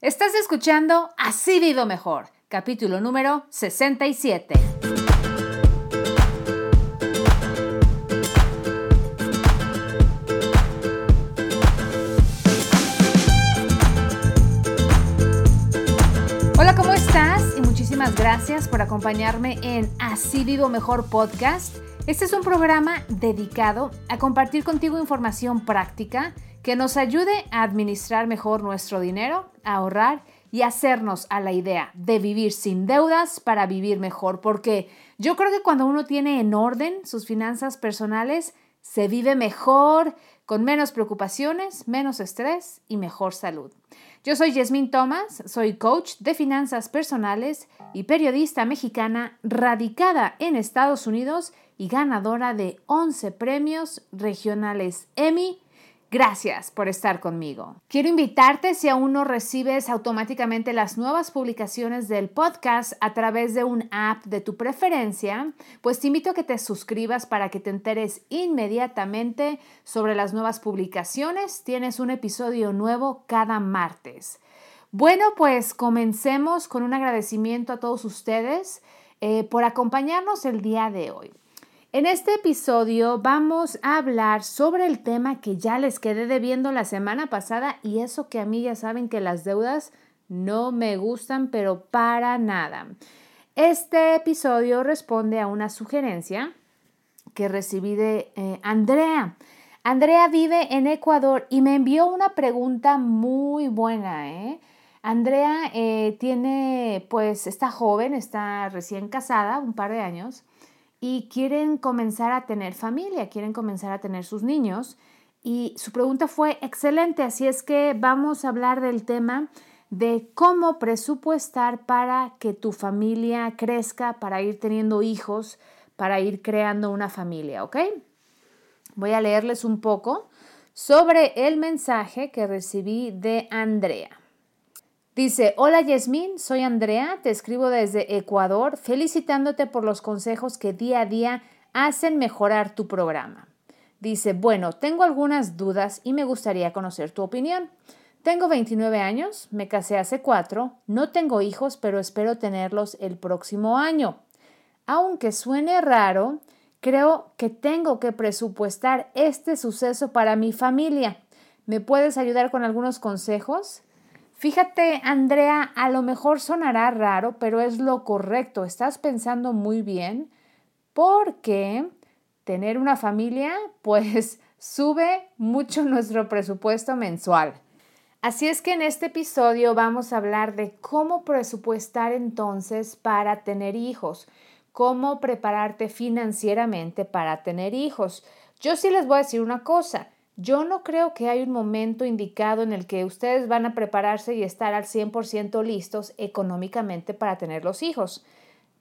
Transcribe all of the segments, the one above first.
Estás escuchando Así Vivo Mejor, capítulo número 67. Hola, ¿cómo estás? Y muchísimas gracias por acompañarme en Así Vivo Mejor podcast. Este es un programa dedicado a compartir contigo información práctica que nos ayude a administrar mejor nuestro dinero, a ahorrar y hacernos a la idea de vivir sin deudas para vivir mejor, porque yo creo que cuando uno tiene en orden sus finanzas personales, se vive mejor, con menos preocupaciones, menos estrés y mejor salud. Yo soy Yasmín Thomas, soy coach de finanzas personales y periodista mexicana radicada en Estados Unidos y ganadora de 11 premios regionales Emmy Gracias por estar conmigo. Quiero invitarte si aún no recibes automáticamente las nuevas publicaciones del podcast a través de un app de tu preferencia, pues te invito a que te suscribas para que te enteres inmediatamente sobre las nuevas publicaciones. Tienes un episodio nuevo cada martes. Bueno, pues comencemos con un agradecimiento a todos ustedes eh, por acompañarnos el día de hoy. En este episodio vamos a hablar sobre el tema que ya les quedé debiendo la semana pasada y eso que a mí ya saben que las deudas no me gustan pero para nada. Este episodio responde a una sugerencia que recibí de eh, Andrea. Andrea vive en Ecuador y me envió una pregunta muy buena. ¿eh? Andrea eh, tiene, pues, está joven, está recién casada, un par de años y quieren comenzar a tener familia, quieren comenzar a tener sus niños. Y su pregunta fue excelente, así es que vamos a hablar del tema de cómo presupuestar para que tu familia crezca, para ir teniendo hijos, para ir creando una familia, ¿ok? Voy a leerles un poco sobre el mensaje que recibí de Andrea. Dice, hola Yasmín, soy Andrea, te escribo desde Ecuador, felicitándote por los consejos que día a día hacen mejorar tu programa. Dice, bueno, tengo algunas dudas y me gustaría conocer tu opinión. Tengo 29 años, me casé hace cuatro, no tengo hijos, pero espero tenerlos el próximo año. Aunque suene raro, creo que tengo que presupuestar este suceso para mi familia. ¿Me puedes ayudar con algunos consejos? Fíjate, Andrea, a lo mejor sonará raro, pero es lo correcto. Estás pensando muy bien porque tener una familia, pues sube mucho nuestro presupuesto mensual. Así es que en este episodio vamos a hablar de cómo presupuestar entonces para tener hijos, cómo prepararte financieramente para tener hijos. Yo sí les voy a decir una cosa, yo no creo que hay un momento indicado en el que ustedes van a prepararse y estar al 100% listos económicamente para tener los hijos.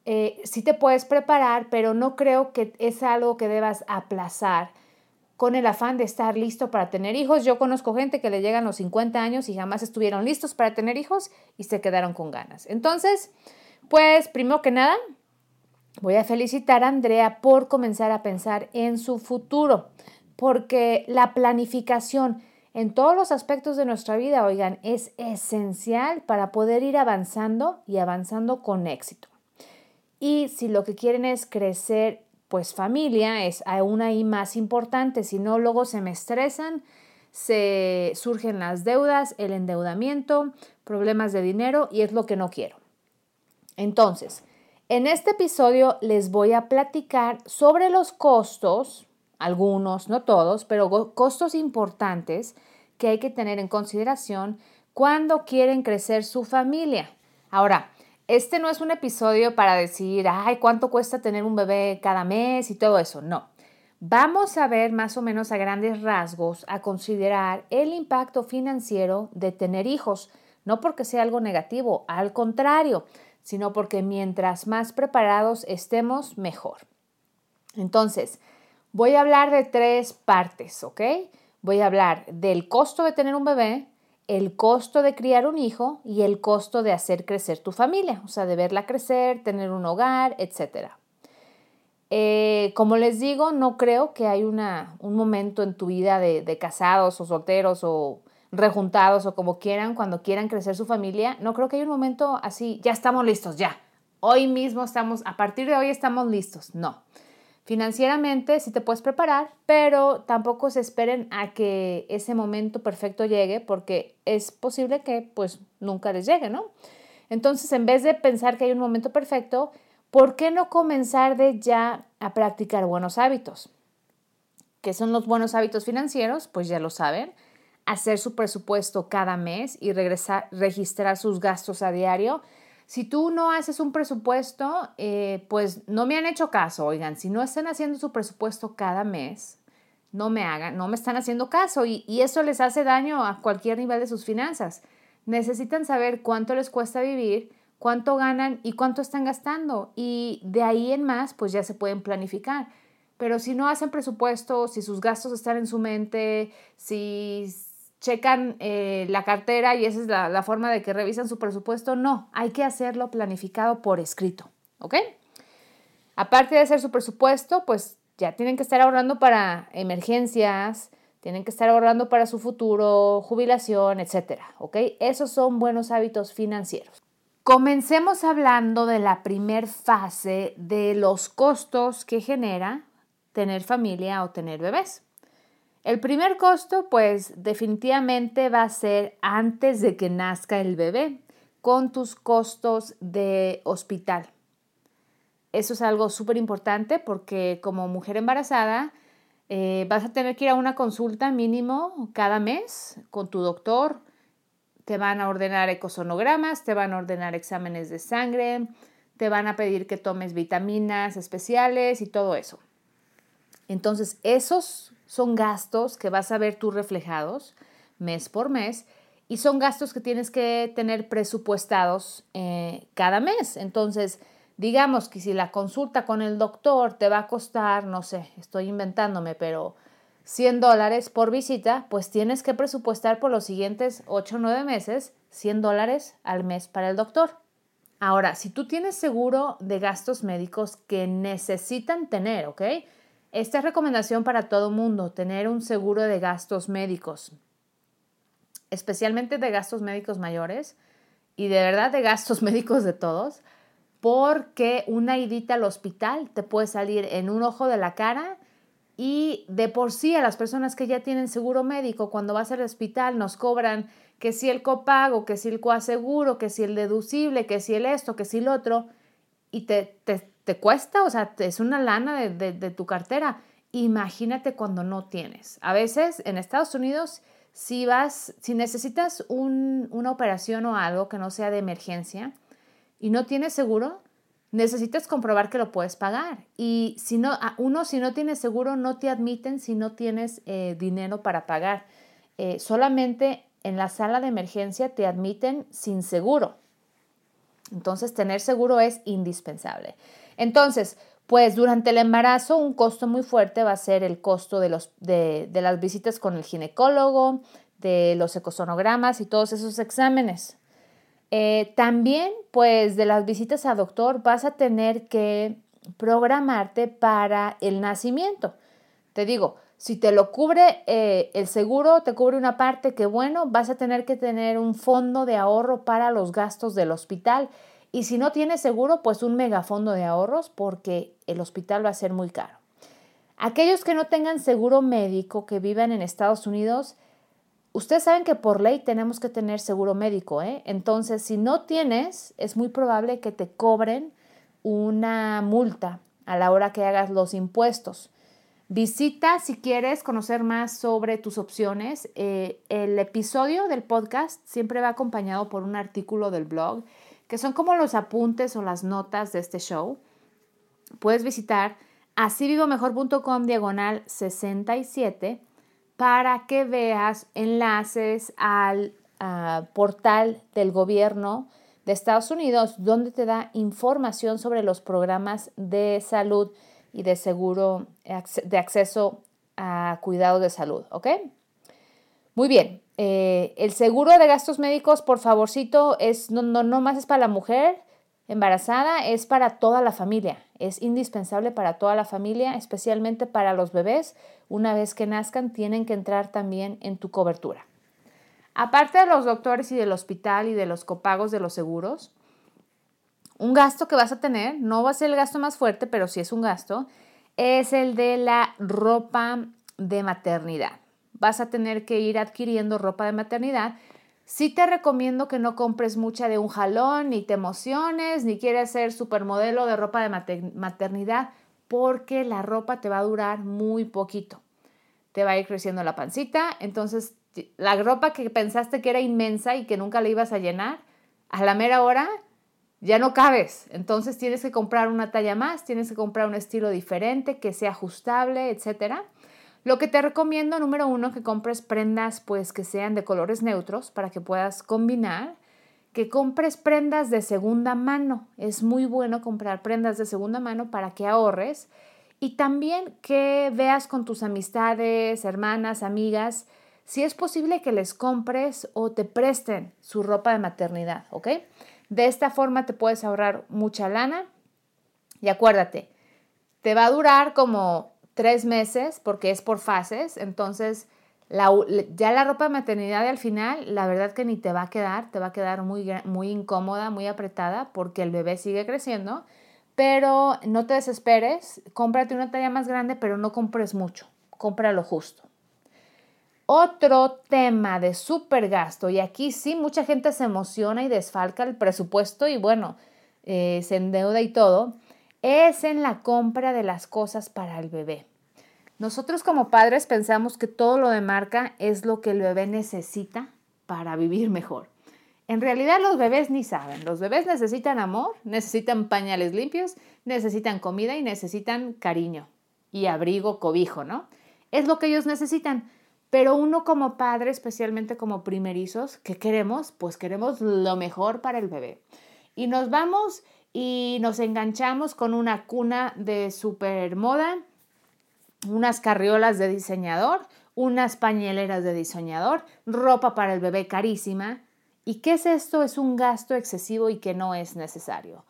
Eh, sí te puedes preparar, pero no creo que es algo que debas aplazar con el afán de estar listo para tener hijos. Yo conozco gente que le llegan los 50 años y jamás estuvieron listos para tener hijos y se quedaron con ganas. Entonces, pues primero que nada, voy a felicitar a Andrea por comenzar a pensar en su futuro porque la planificación en todos los aspectos de nuestra vida, oigan, es esencial para poder ir avanzando y avanzando con éxito. Y si lo que quieren es crecer, pues familia es aún ahí más importante, si no luego se me estresan, se surgen las deudas, el endeudamiento, problemas de dinero y es lo que no quiero. Entonces, en este episodio les voy a platicar sobre los costos algunos, no todos, pero costos importantes que hay que tener en consideración cuando quieren crecer su familia. Ahora, este no es un episodio para decir, ay, ¿cuánto cuesta tener un bebé cada mes y todo eso? No. Vamos a ver más o menos a grandes rasgos, a considerar el impacto financiero de tener hijos, no porque sea algo negativo, al contrario, sino porque mientras más preparados estemos, mejor. Entonces, Voy a hablar de tres partes, ¿ok? Voy a hablar del costo de tener un bebé, el costo de criar un hijo y el costo de hacer crecer tu familia, o sea, de verla crecer, tener un hogar, etc. Eh, como les digo, no creo que hay una, un momento en tu vida de, de casados o solteros o rejuntados o como quieran, cuando quieran crecer su familia, no creo que haya un momento así, ya estamos listos, ya. Hoy mismo estamos, a partir de hoy estamos listos. No. Financieramente sí te puedes preparar, pero tampoco se esperen a que ese momento perfecto llegue porque es posible que pues nunca les llegue, ¿no? Entonces, en vez de pensar que hay un momento perfecto, ¿por qué no comenzar de ya a practicar buenos hábitos? ¿Qué son los buenos hábitos financieros? Pues ya lo saben. Hacer su presupuesto cada mes y regresar, registrar sus gastos a diario si tú no haces un presupuesto, eh, pues no me han hecho caso, oigan, si no están haciendo su presupuesto cada mes, no me hagan, no me están haciendo caso y, y eso les hace daño a cualquier nivel de sus finanzas. Necesitan saber cuánto les cuesta vivir, cuánto ganan y cuánto están gastando y de ahí en más, pues ya se pueden planificar. Pero si no hacen presupuesto, si sus gastos están en su mente, si checan eh, la cartera y esa es la, forma de que revisan su presupuesto. No, hay que hacerlo planificado por escrito, ¿ok? Aparte de hacer su presupuesto, pues ya tienen que estar ahorrando para emergencias, tienen que estar ahorrando para su futuro, jubilación, etcétera, ¿ok? Esos son buenos hábitos financieros. Comencemos hablando de la primer fase de los costos que genera tener familia o tener bebés. El primer costo, pues definitivamente va a ser antes de que nazca el bebé, con tus costos de hospital. Eso es algo súper importante porque como mujer embarazada eh, vas a tener que ir a una consulta mínimo cada mes con tu doctor. Te van a ordenar ecosonogramas, te van a ordenar exámenes de sangre, te van a pedir que tomes vitaminas especiales y todo eso. Entonces, esos son gastos que vas a ver tú reflejados mes por mes y son gastos que tienes que tener presupuestados eh, cada mes. Entonces, digamos que si la consulta con el doctor te va a costar, no sé, estoy inventándome, pero 100 dólares por visita, pues tienes que presupuestar por los siguientes 8 o 9 meses 100 dólares al mes para el doctor. Ahora, si tú tienes seguro de gastos médicos que necesitan tener, ¿ok? Esta es recomendación para todo mundo, tener un seguro de gastos médicos, especialmente de gastos médicos mayores y de verdad de gastos médicos de todos, porque una idita al hospital te puede salir en un ojo de la cara y de por sí a las personas que ya tienen seguro médico, cuando vas al hospital nos cobran que si el copago, que si el coaseguro, que si el deducible, que si el esto, que si el otro, y te, te, te cuesta, o sea, es una lana de, tu cartera. Imagínate cuando no tienes. A veces en Estados Unidos, si vas, si necesitas una operación o algo que no sea de emergencia y no tienes seguro, necesitas comprobar que lo puedes pagar. Y si no, uno, si no tienes seguro, no te admiten si no tienes eh, dinero para pagar. Eh, solamente en la sala de emergencia te admiten sin seguro. Entonces, tener seguro es indispensable. Entonces, pues durante el embarazo un costo muy fuerte va a ser el costo de, los, de, las visitas con el ginecólogo, de los ecosonogramas y todos esos exámenes. Eh, también, pues de las visitas a doctor vas a tener que programarte para el nacimiento. Te digo, si te lo cubre eh, el seguro, te cubre una parte que bueno, vas a tener que tener un fondo de ahorro para los gastos del hospital y si no tienes seguro, pues un megafondo de ahorros porque el hospital va a ser muy caro. Aquellos que no tengan seguro médico, que vivan en Estados Unidos, ustedes saben que por ley tenemos que tener seguro médico. ¿eh? Entonces, si no tienes, es muy probable que te cobren una multa a la hora que hagas los impuestos. Visita si quieres conocer más sobre tus opciones. Eh, el episodio del podcast siempre va acompañado por un artículo del blog que son como los apuntes o las notas de este show, puedes visitar asivivomejor.com diagonal 67 para que veas enlaces al ah, portal del gobierno de Estados Unidos donde te da información sobre los programas de salud y de seguro de acceso a cuidado de salud, ¿ok? Muy bien, eh, el seguro de gastos médicos, por favorcito, es, no, no, no más es para la mujer embarazada, es para toda la familia. Es indispensable para toda la familia, especialmente para los bebés. Una vez que nazcan, tienen que entrar también en tu cobertura. Aparte de los doctores y del hospital y de los copagos de los seguros, un gasto que vas a tener, no va a ser el gasto más fuerte, pero sí es un gasto, es el de la ropa de maternidad. Vas a tener que ir adquiriendo ropa de maternidad. Sí te recomiendo que no compres mucha de un jalón, ni te emociones, ni quieres ser supermodelo de ropa de maternidad, porque la ropa te va a durar muy poquito. Te va a ir creciendo la pancita, entonces la ropa que pensaste que era inmensa y que nunca la ibas a llenar, a la mera hora ya no cabes. Entonces tienes que comprar una talla más, tienes que comprar un estilo diferente, que sea ajustable, etc. Lo que te recomiendo, número uno, que compres prendas pues que sean de colores neutros para que puedas combinar. Que compres prendas de segunda mano. Es muy bueno comprar prendas de segunda mano para que ahorres. Y también que veas con tus amistades, hermanas, amigas, si es posible que les compres o te presten su ropa de maternidad, ¿ok? De esta forma te puedes ahorrar mucha lana y acuérdate, te va a durar como tres meses porque es por fases, entonces ya la ropa de maternidad al final, la verdad que ni te va a quedar, te va a quedar muy, muy incómoda, muy apretada porque el bebé sigue creciendo, pero no te desesperes, cómprate una talla más grande, pero no compres mucho, compra lo justo. Otro tema de super gasto, y aquí sí mucha gente se emociona y desfalca el presupuesto y bueno, eh, se endeuda y todo, es en la compra de las cosas para el bebé. Nosotros como padres pensamos que todo lo de marca es lo que el bebé necesita para vivir mejor. En realidad los bebés ni saben. Los bebés necesitan amor, necesitan pañales limpios, necesitan comida y necesitan cariño y abrigo, cobijo, ¿no? Es lo que ellos necesitan. Pero uno como padre, especialmente como primerizos, ¿qué queremos? Pues queremos lo mejor para el bebé. Y nos vamos y nos enganchamos con una cuna de super moda, unas carriolas de diseñador, unas pañeleras de diseñador, ropa para el bebé carísima. ¿Y qué es esto? Es un gasto excesivo y que no es necesario.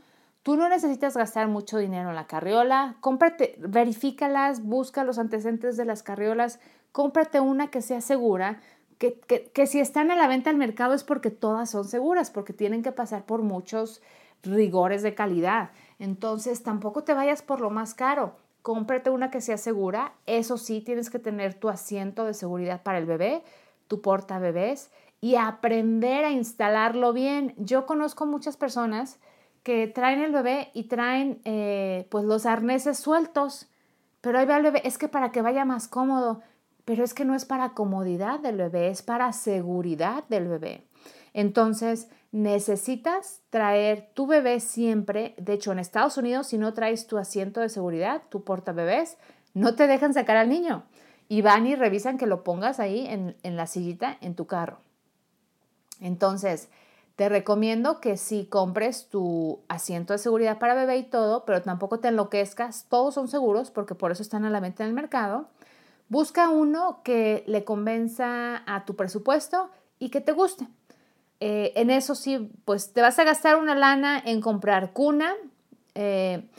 Tú no necesitas gastar mucho dinero en la carriola, cómprate, verifícalas, busca los antecedentes de las carriolas, cómprate una que sea segura, que, que, si están a la venta al mercado es porque todas son seguras, porque tienen que pasar por muchos rigores de calidad. Entonces, tampoco te vayas por lo más caro. Cómprate una que sea segura. Eso sí, tienes que tener tu asiento de seguridad para el bebé, tu porta bebés y aprender a instalarlo bien. Yo conozco muchas personas que traen el bebé y traen eh, pues los arneses sueltos, pero ahí va el bebé, es que para que vaya más cómodo. Pero es que no es para comodidad del bebé, es para seguridad del bebé. Entonces, necesitas traer tu bebé siempre. De hecho, en Estados Unidos, si no traes tu asiento de seguridad, tu porta bebés, no te dejan sacar al niño. Y van y revisan que lo pongas ahí en, en la sillita en tu carro. Entonces, te recomiendo que si compres tu asiento de seguridad para bebé y todo, pero tampoco te enloquezcas. Todos son seguros porque por eso están a la venta en el mercado. Busca uno que le convenza a tu presupuesto y que te guste. Eh, en eso sí, pues te vas a gastar una lana en comprar cuna. Eh,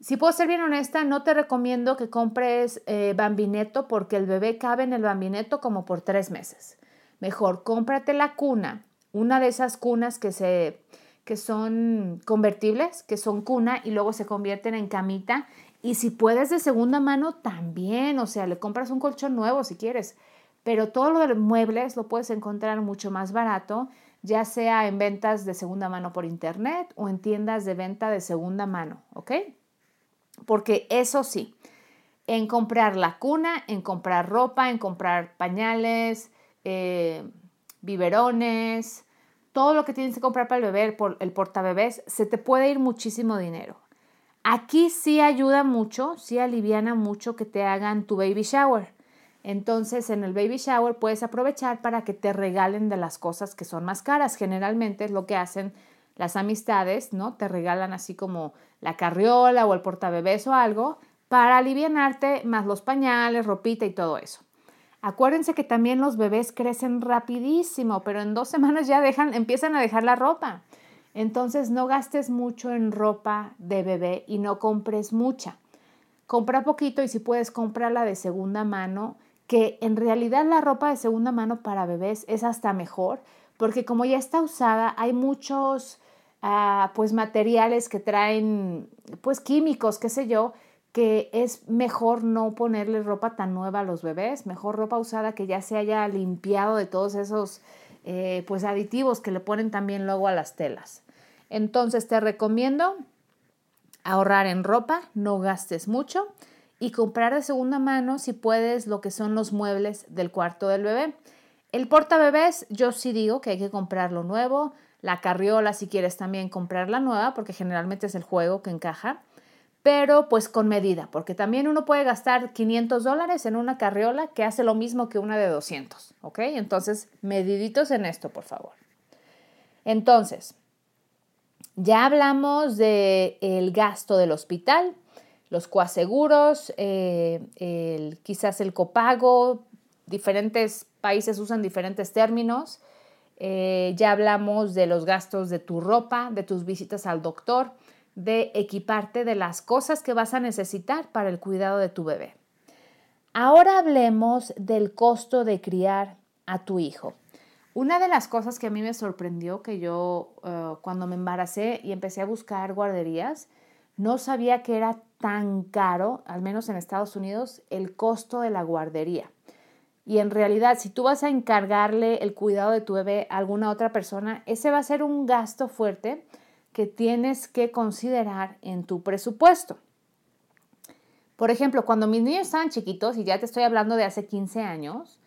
si puedo ser bien honesta, no te recomiendo que compres eh, bambineto porque el bebé cabe en el bambineto como por tres meses. Mejor cómprate la cuna, una de esas cunas que, se, que son convertibles, que son cuna y luego se convierten en camita y si puedes de segunda mano, también, o sea, le compras un colchón nuevo si quieres, pero todo lo de muebles lo puedes encontrar mucho más barato, ya sea en ventas de segunda mano por internet o en tiendas de venta de segunda mano, ¿ok? Porque eso sí, en comprar la cuna, en comprar ropa, en comprar pañales, eh, biberones, todo lo que tienes que comprar para el bebé, el portabebés, se te puede ir muchísimo dinero. Aquí sí ayuda mucho, sí aliviana mucho que te hagan tu baby shower. Entonces, en el baby shower puedes aprovechar para que te regalen de las cosas que son más caras. Generalmente es lo que hacen las amistades, ¿no? Te regalan así como la carriola o el portabebés o algo para alivianarte más los pañales, ropita y todo eso. Acuérdense que también los bebés crecen rapidísimo, pero en dos semanas ya dejan, empiezan a dejar la ropa. Entonces no gastes mucho en ropa de bebé y no compres mucha. Compra poquito y si puedes comprarla de segunda mano, que en realidad la ropa de segunda mano para bebés es hasta mejor, porque como ya está usada, hay muchos ah, pues materiales que traen pues químicos, qué sé yo, que es mejor no ponerle ropa tan nueva a los bebés, mejor ropa usada que ya se haya limpiado de todos esos eh, pues aditivos que le ponen también luego a las telas. Entonces te recomiendo ahorrar en ropa, no gastes mucho y comprar de segunda mano si puedes lo que son los muebles del cuarto del bebé. El porta bebés yo sí digo que hay que comprarlo nuevo, la carriola si quieres también comprarla nueva porque generalmente es el juego que encaja pero pues con medida, porque también uno puede gastar 500 dólares en una carriola que hace lo mismo que una de 200, ¿ok? Entonces, mediditos en esto, por favor. Entonces, ya hablamos del el gasto del hospital, los coaseguros, eh, quizás el copago, diferentes países usan diferentes términos. Eh, ya hablamos de los gastos de tu ropa, de tus visitas al doctor de equiparte de las cosas que vas a necesitar para el cuidado de tu bebé. Ahora hablemos del costo de criar a tu hijo. Una de las cosas que a mí me sorprendió que yo eh, cuando me embaracé y empecé a buscar guarderías, no sabía que era tan caro, al menos en Estados Unidos, el costo de la guardería. Y en realidad, si tú vas a encargarle el cuidado de tu bebé a alguna otra persona, ese va a ser un gasto fuerte que tienes que considerar en tu presupuesto. Por ejemplo, cuando mis niños estaban chiquitos, y ya te estoy hablando de hace 15 años,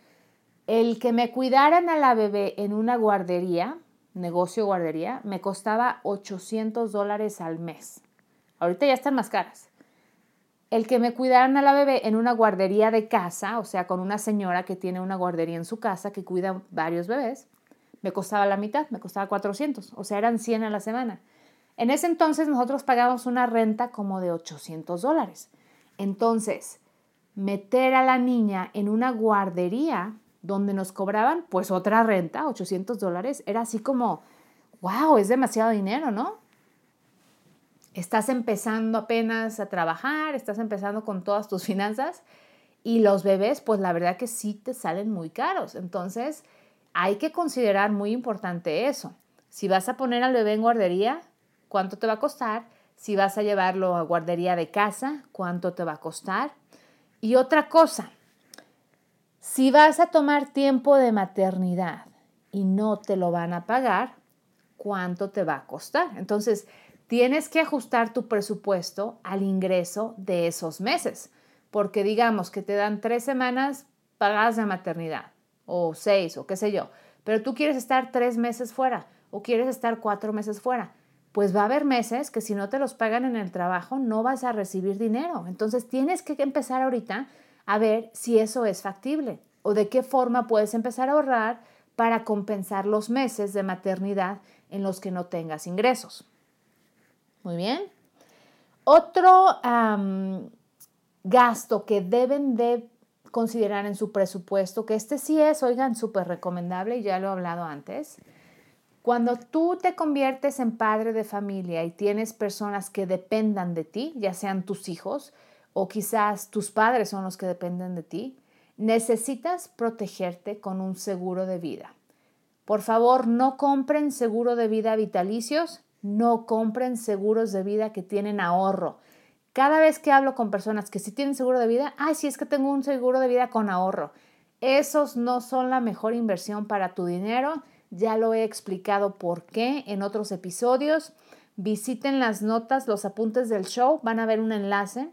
el que me cuidaran a la bebé en una guardería, negocio guardería, me costaba 800 dólares al mes. Ahorita ya están más caras. El que me cuidaran a la bebé en una guardería de casa, o sea, con una señora que tiene una guardería en su casa que cuida varios bebés, me costaba la mitad, me costaba 400, o sea, eran 100 a la semana. En ese entonces nosotros pagábamos una renta como de 800 dólares. Entonces, meter a la niña en una guardería donde nos cobraban pues otra renta, 800 dólares, era así como, wow, es demasiado dinero, ¿no? Estás empezando apenas a trabajar, estás empezando con todas tus finanzas y los bebés pues la verdad que sí te salen muy caros. Entonces, hay que considerar muy importante eso. Si vas a poner al bebé en guardería, cuánto te va a costar, si vas a llevarlo a guardería de casa, cuánto te va a costar. Y otra cosa, si vas a tomar tiempo de maternidad y no te lo van a pagar, ¿cuánto te va a costar? Entonces, tienes que ajustar tu presupuesto al ingreso de esos meses, porque digamos que te dan tres semanas pagadas de maternidad, o seis, o qué sé yo, pero tú quieres estar tres meses fuera, o quieres estar cuatro meses fuera pues va a haber meses que si no te los pagan en el trabajo no vas a recibir dinero. Entonces tienes que empezar ahorita a ver si eso es factible o de qué forma puedes empezar a ahorrar para compensar los meses de maternidad en los que no tengas ingresos. Muy bien. Otro gasto que deben de considerar en su presupuesto, que este sí es, oigan, súper recomendable y ya lo he hablado antes, cuando tú te conviertes en padre de familia y tienes personas que dependan de ti, ya sean tus hijos o quizás tus padres son los que dependen de ti, necesitas protegerte con un seguro de vida. Por favor, no compren seguro de vida vitalicios, no compren seguros de vida que tienen ahorro. Cada vez que hablo con personas que sí tienen seguro de vida, ay, sí es que tengo un seguro de vida con ahorro. Esos no son la mejor inversión para tu dinero ya lo he explicado por qué en otros episodios. Visiten las notas, los apuntes del show. Van a ver un enlace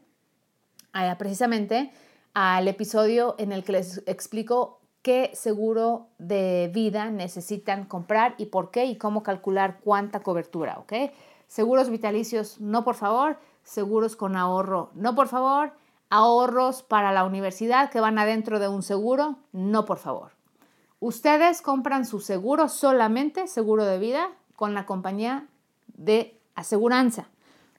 precisamente al episodio en el que les explico qué seguro de vida necesitan comprar y por qué y cómo calcular cuánta cobertura, ¿ok? Seguros vitalicios, no por favor. Seguros con ahorro, no por favor. Ahorros para la universidad que van adentro de un seguro, no por favor. Ustedes compran su seguro solamente, seguro de vida, con la compañía de aseguranza.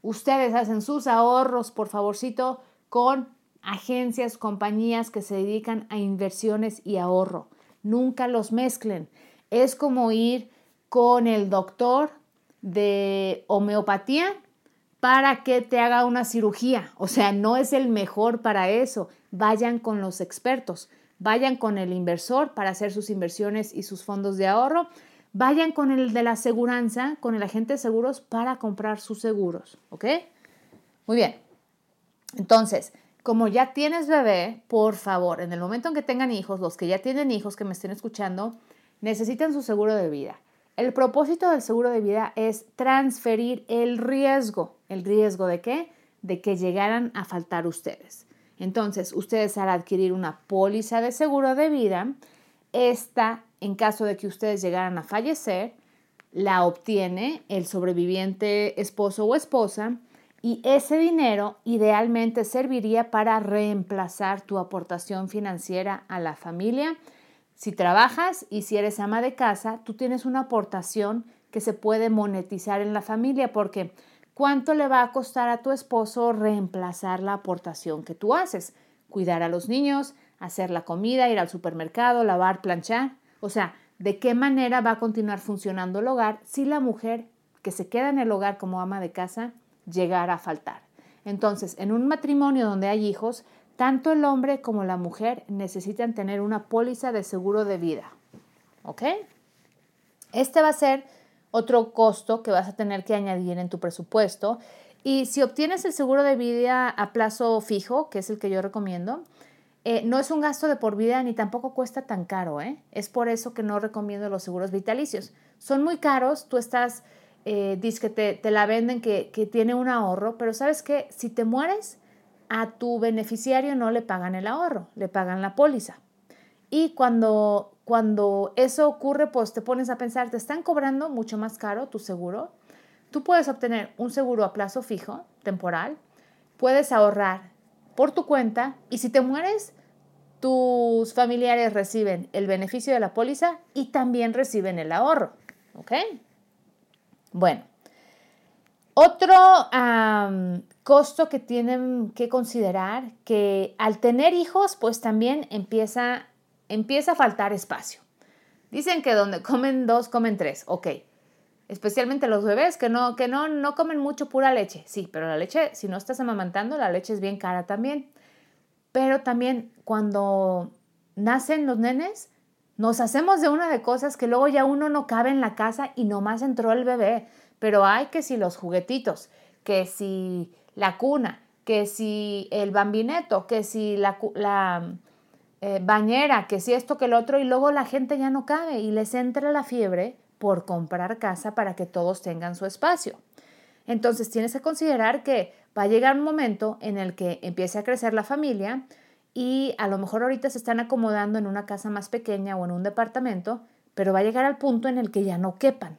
Ustedes hacen sus ahorros, por favorcito, con agencias, compañías que se dedican a inversiones y ahorro. Nunca los mezclen. Es como ir con el doctor de homeopatía para que te haga una cirugía. O sea, no es el mejor para eso. Vayan con los expertos vayan con el inversor para hacer sus inversiones y sus fondos de ahorro, vayan con el de la aseguranza, con el agente de seguros para comprar sus seguros, ¿ok? Muy bien. Entonces, como ya tienes bebé, por favor, en el momento en que tengan hijos, los que ya tienen hijos que me estén escuchando, necesitan su seguro de vida. El propósito del seguro de vida es transferir el riesgo. ¿El riesgo de qué? De que llegaran a faltar ustedes. Entonces, ustedes al adquirir una póliza de seguro de vida, esta, en caso de que ustedes llegaran a fallecer, la obtiene el sobreviviente esposo o esposa y ese dinero idealmente serviría para reemplazar tu aportación financiera a la familia. Si trabajas y si eres ama de casa, tú tienes una aportación que se puede monetizar en la familia porque ¿cuánto le va a costar a tu esposo reemplazar la aportación que tú haces? Cuidar a los niños, hacer la comida, ir al supermercado, lavar, planchar. O sea, ¿de qué manera va a continuar funcionando el hogar si la mujer que se queda en el hogar como ama de casa llegar a faltar. Entonces, en un matrimonio donde hay hijos, tanto el hombre como la mujer necesitan tener una póliza de seguro de vida. ¿Ok? Este va a ser otro costo que vas a tener que añadir en tu presupuesto. Y si obtienes el seguro de vida a plazo fijo, que es el que yo recomiendo, eh, no es un gasto de por vida ni tampoco cuesta tan caro. ¿eh? Es por eso que no recomiendo los seguros vitalicios. Son muy caros, tú estás eh, que te, te, la venden que, que, tiene un ahorro, pero sabes que si te mueres, a tu beneficiario no le pagan el ahorro, le pagan la póliza. Y cuando, cuando eso ocurre, pues te pones a pensar, te están cobrando mucho más caro tu seguro. Tú puedes obtener un seguro a plazo fijo, temporal, puedes ahorrar por tu cuenta y si te mueres, tus familiares reciben el beneficio de la póliza y también reciben el ahorro. ¿Ok? Bueno, otro costo que tienen que considerar que al tener hijos, pues también empieza, empieza a faltar espacio. Dicen que donde comen dos, comen tres. Ok. Especialmente los bebés que no, que no, no comen mucho pura leche. Sí, pero la leche, si no estás amamantando, la leche es bien cara también. Pero también cuando nacen los nenes, nos hacemos de una de cosas que luego ya uno no cabe en la casa y nomás entró el bebé. Pero hay que si los juguetitos, que si la cuna, que si el bambineto, que si la, la eh, bañera, que si esto, que el otro, y luego la gente ya no cabe y les entra la fiebre por comprar casa para que todos tengan su espacio. Entonces tienes que considerar que va a llegar un momento en el que empiece a crecer la familia, y a lo mejor ahorita se están acomodando en una casa más pequeña o en un departamento, pero va a llegar al punto en el que ya no quepan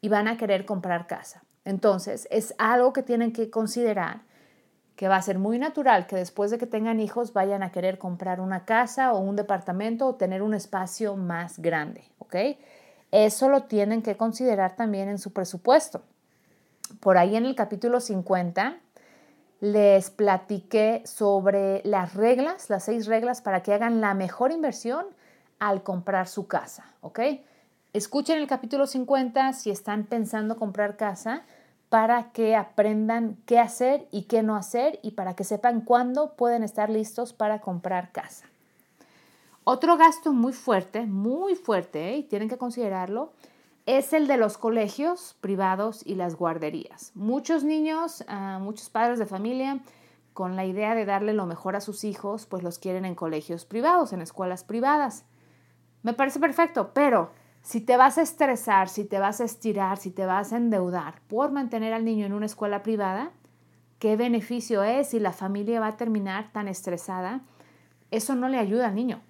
y van a querer comprar casa. Entonces, es algo que tienen que considerar, que va a ser muy natural que después de que tengan hijos vayan a querer comprar una casa o un departamento o tener un espacio más grande, ¿ok? Eso lo tienen que considerar también en su presupuesto. Por ahí en el capítulo 50 les platiqué sobre las reglas, las seis reglas para que hagan la mejor inversión al comprar su casa, ¿ok? Escuchen el capítulo 50 si están pensando comprar casa para que aprendan qué hacer y qué no hacer y para que sepan cuándo pueden estar listos para comprar casa. Otro gasto muy fuerte, muy fuerte, ¿eh? y tienen que considerarlo, es el de los colegios privados y las guarderías. Muchos niños, ah, muchos padres de familia, con la idea de darle lo mejor a sus hijos, pues los quieren en colegios privados, en escuelas privadas. Me parece perfecto, pero si te vas a estresar, si te vas a estirar, si te vas a endeudar por mantener al niño en una escuela privada, ¿qué beneficio es si la familia va a terminar tan estresada? Eso no le ayuda al niño.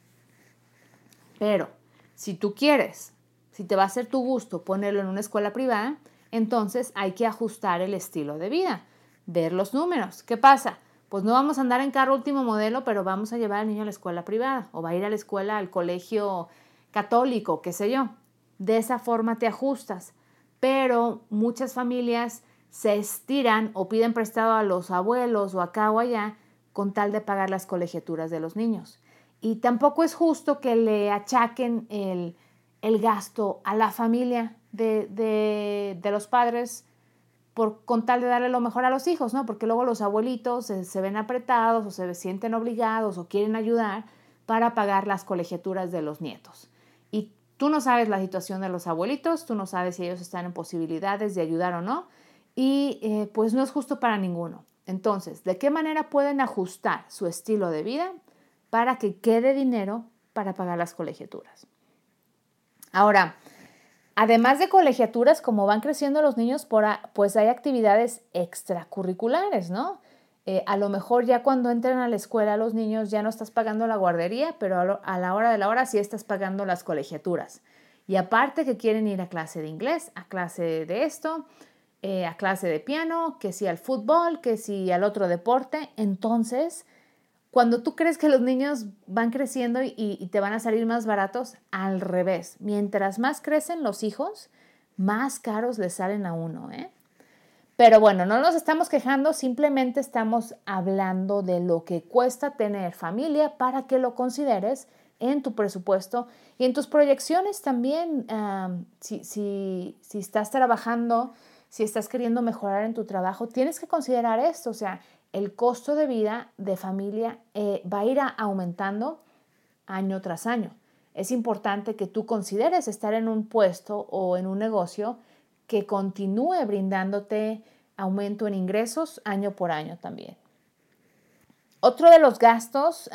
Pero si tú quieres si te va a ser tu gusto ponerlo en una escuela privada, entonces hay que ajustar el estilo de vida, ver los números. ¿Qué pasa? Pues no vamos a andar en carro último modelo, pero vamos a llevar al niño a la escuela privada o va a ir a la escuela, al colegio católico, qué sé yo. De esa forma te ajustas. Pero muchas familias se estiran o piden prestado a los abuelos o acá o allá con tal de pagar las colegiaturas de los niños. Y tampoco es justo que le achaquen el, el gasto a la familia de, los padres por, con tal de darle lo mejor a los hijos, ¿no? Porque luego los abuelitos se, ven apretados o se sienten obligados o quieren ayudar, para pagar las colegiaturas de los nietos. Tú no sabes la situación de los abuelitos, tú no sabes si ellos están en posibilidades de ayudar o no, y eh, pues no es justo para ninguno. Entonces, ¿de qué manera pueden ajustar su estilo de vida para que quede dinero para pagar las colegiaturas? Ahora, además de colegiaturas, como van creciendo los niños, pues hay actividades extracurriculares, ¿no? Eh, a lo mejor ya cuando entran a la escuela los niños ya no estás pagando la guardería, pero a, la hora de la hora sí estás pagando las colegiaturas. Y aparte que quieren ir a clase de inglés, a clase de esto, eh, a clase de piano, que si al fútbol, que si al otro deporte. Entonces, cuando tú crees que los niños van creciendo y, te van a salir más baratos, al revés. Mientras más crecen los hijos, más caros les salen a uno, ¿eh? Pero bueno, no nos estamos quejando, simplemente estamos hablando de lo que cuesta tener familia para que lo consideres en tu presupuesto y en tus proyecciones también. si, si, si estás trabajando, si estás queriendo mejorar en tu trabajo, tienes que considerar esto, o sea, el costo de vida de familia eh, va a ir aumentando año tras año. Es importante que tú consideres estar en un puesto o en un negocio que continúe brindándote aumento en ingresos año por año también. Otro de los gastos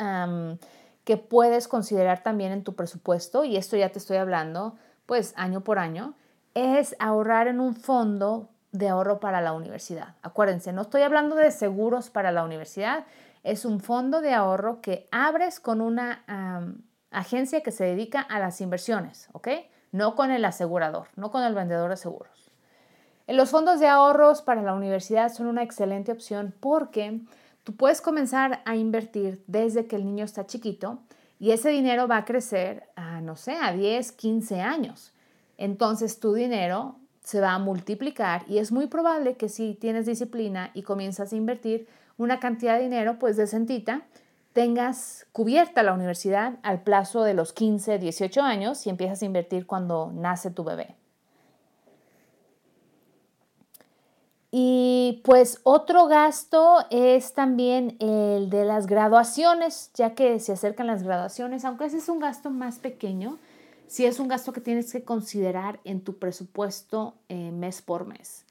que puedes considerar también en tu presupuesto, y esto ya te estoy hablando pues año por año, es ahorrar en un fondo de ahorro para la universidad. Acuérdense, no estoy hablando de seguros para la universidad, es un fondo de ahorro que abres con una agencia que se dedica a las inversiones, ¿ok? No con el asegurador, no con el vendedor de seguros. Los fondos de ahorros para la universidad son una excelente opción porque tú puedes comenzar a invertir desde que el niño está chiquito y ese dinero va a crecer a, no sé, a 10, 15 años. Entonces tu dinero se va a multiplicar y es muy probable que si tienes disciplina y comienzas a invertir una cantidad de dinero, pues decentita, tengas cubierta la universidad al plazo de los 15, 18 años y empiezas a invertir cuando nace tu bebé. Y pues otro gasto es también el de las graduaciones, ya que se acercan las graduaciones, aunque ese es un gasto más pequeño, sí es un gasto que tienes que considerar en tu presupuesto eh, mes por mes.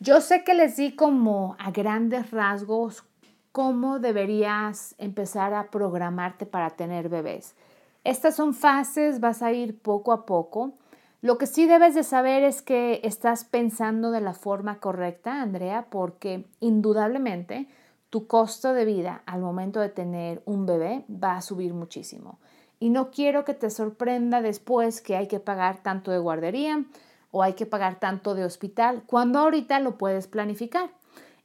Yo sé que les di como a grandes rasgos cómo deberías empezar a programarte para tener bebés. Estas son fases, vas a ir poco a poco. Lo que sí debes de saber es que estás pensando de la forma correcta, Andrea, porque indudablemente tu costo de vida al momento de tener un bebé va a subir muchísimo. Y no quiero que te sorprenda después que hay que pagar tanto de guardería o hay que pagar tanto de hospital, cuando ahorita lo puedes planificar.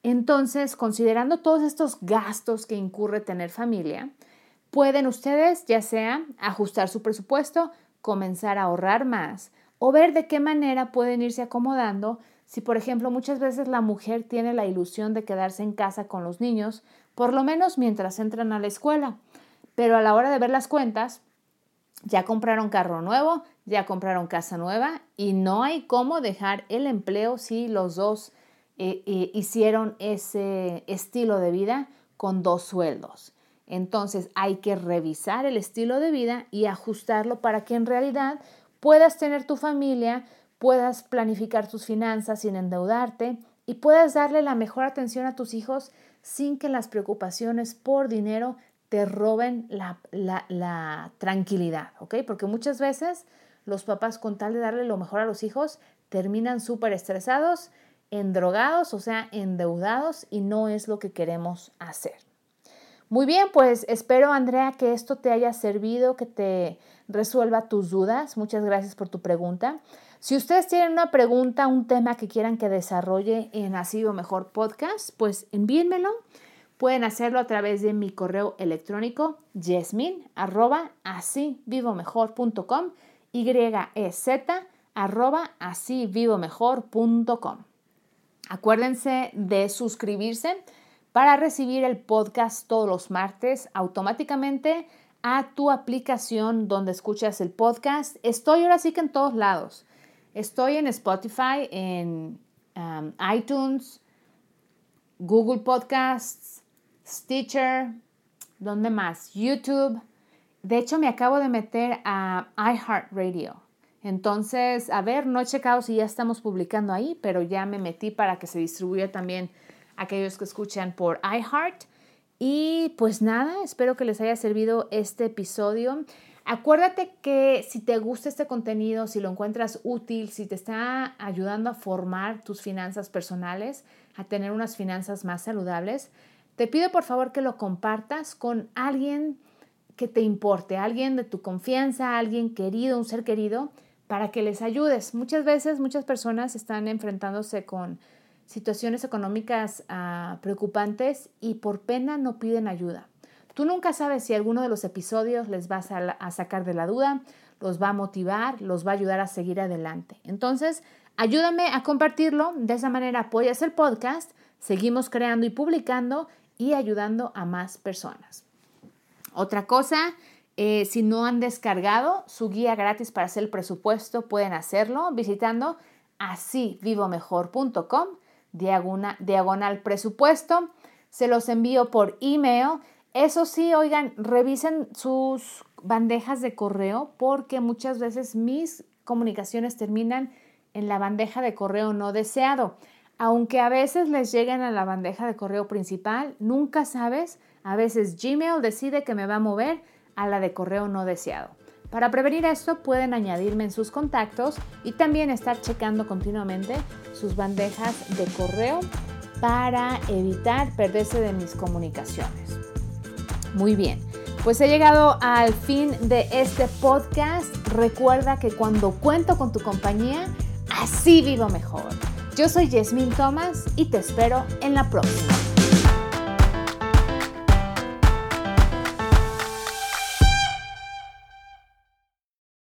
Entonces, considerando todos estos gastos que incurre tener familia, pueden ustedes ya sea ajustar su presupuesto, comenzar a ahorrar más o ver de qué manera pueden irse acomodando si, por ejemplo, muchas veces la mujer tiene la ilusión de quedarse en casa con los niños, por lo menos mientras entran a la escuela. Pero a la hora de ver las cuentas, ya compraron carro nuevo, ya compraron casa nueva y no hay cómo dejar el empleo si los dos eh, eh, hicieron ese estilo de vida con dos sueldos. Entonces hay que revisar el estilo de vida y ajustarlo para que en realidad puedas tener tu familia, puedas planificar tus finanzas sin endeudarte y puedas darle la mejor atención a tus hijos sin que las preocupaciones por dinero te roben la, tranquilidad, ¿ok? Porque muchas veces los papás con tal de darle lo mejor a los hijos terminan súper estresados, endrogados, o sea, endeudados y no es lo que queremos hacer. Muy bien, pues espero, Andrea, que esto te haya servido, que te resuelva tus dudas. Muchas gracias por tu pregunta. Si ustedes tienen una pregunta, un tema que quieran que desarrolle en Así o Mejor Podcast, pues envíenmelo. Pueden hacerlo a través de mi correo electrónico yesmin arroba y z arroba. Acuérdense de suscribirse para recibir el podcast todos los martes automáticamente a tu aplicación donde escuchas el podcast. Estoy ahora sí que en todos lados. Estoy en Spotify, en um, iTunes, Google Podcasts, Stitcher, ¿dónde más? YouTube. De hecho, me acabo de meter a iHeartRadio. Entonces, a ver, no he checado si ya estamos publicando ahí, pero ya me metí para que se distribuya también aquellos que escuchan por iHeart. Y pues nada, espero que les haya servido este episodio. Acuérdate que si te gusta este contenido, si lo encuentras útil, si te está ayudando a formar tus finanzas personales, a tener unas finanzas más saludables, te pido por favor que lo compartas con alguien que te importe, alguien de tu confianza, alguien querido, un ser querido, para que les ayudes. Muchas veces muchas personas están enfrentándose con situaciones económicas ah, preocupantes y por pena no piden ayuda. Tú nunca sabes si alguno de los episodios les va a, a sacar de la duda, los va a motivar, los va a ayudar a seguir adelante. Entonces, ayúdame a compartirlo. De esa manera apoyas el podcast, seguimos creando y publicando y ayudando a más personas. Otra cosa eh, si no han descargado su guía gratis para hacer el presupuesto, pueden hacerlo visitando asívivomejor.com, diagonal, diagonal presupuesto. Se los envío por email. Eso sí, oigan, revisen sus bandejas de correo porque muchas veces mis comunicaciones terminan en la bandeja de correo no deseado. Aunque a veces les lleguen a la bandeja de correo principal, nunca sabes. A veces Gmail decide que me va a mover a la de correo no deseado. Para prevenir esto pueden añadirme en sus contactos y también estar checando continuamente sus bandejas de correo para evitar perderse de mis comunicaciones. Muy bien, pues he llegado al fin de este podcast. Recuerda que cuando cuento con tu compañía, así vivo mejor. Yo soy Yasmín Thomas y te espero en la próxima.